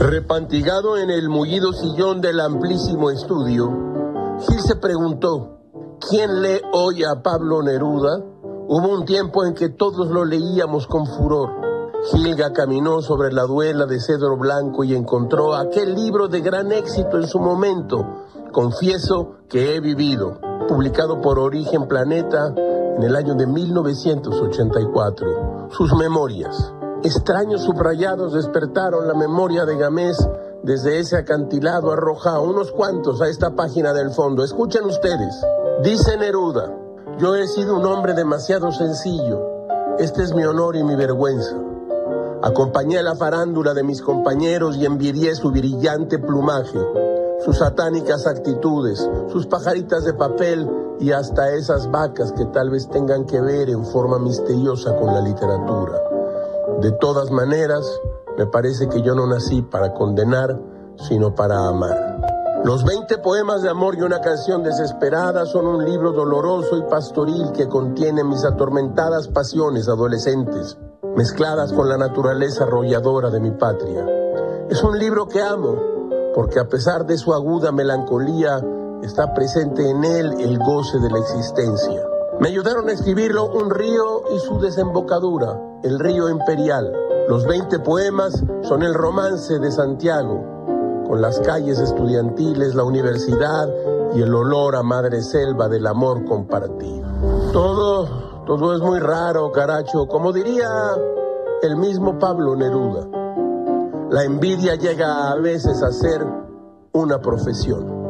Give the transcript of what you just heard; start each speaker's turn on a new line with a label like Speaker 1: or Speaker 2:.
Speaker 1: Repantigado en el mullido sillón del amplísimo estudio, Gil se preguntó, ¿quién lee hoy a Pablo Neruda? Hubo un tiempo en que todos lo leíamos con furor. Gilga caminó sobre la duela de cedro blanco y encontró aquel libro de gran éxito en su momento, Confieso que he vivido, publicado por Origen Planeta en el año de 1984. Sus memorias. Extraños subrayados despertaron la memoria de Gamés desde ese acantilado arrojado, unos cuantos a esta página del fondo. Escuchen ustedes. Dice Neruda, yo he sido un hombre demasiado sencillo. Este es mi honor y mi vergüenza. Acompañé la farándula de mis compañeros y envidié su brillante plumaje, sus satánicas actitudes, sus pajaritas de papel y hasta esas vacas que tal vez tengan que ver en forma misteriosa con la literatura. De todas maneras, me parece que yo no nací para condenar, sino para amar. Los 20 poemas de amor y una canción desesperada son un libro doloroso y pastoril que contiene mis atormentadas pasiones adolescentes, mezcladas con la naturaleza arrolladora de mi patria. Es un libro que amo, porque a pesar de su aguda melancolía, está presente en él el goce de la existencia. Me ayudaron a escribirlo un río y su desembocadura, el río imperial. Los 20 poemas son el romance de Santiago, con las calles estudiantiles, la universidad y el olor a madre selva del amor compartido. Todo, todo es muy raro, caracho, como diría el mismo Pablo Neruda. La envidia llega a veces a ser una profesión.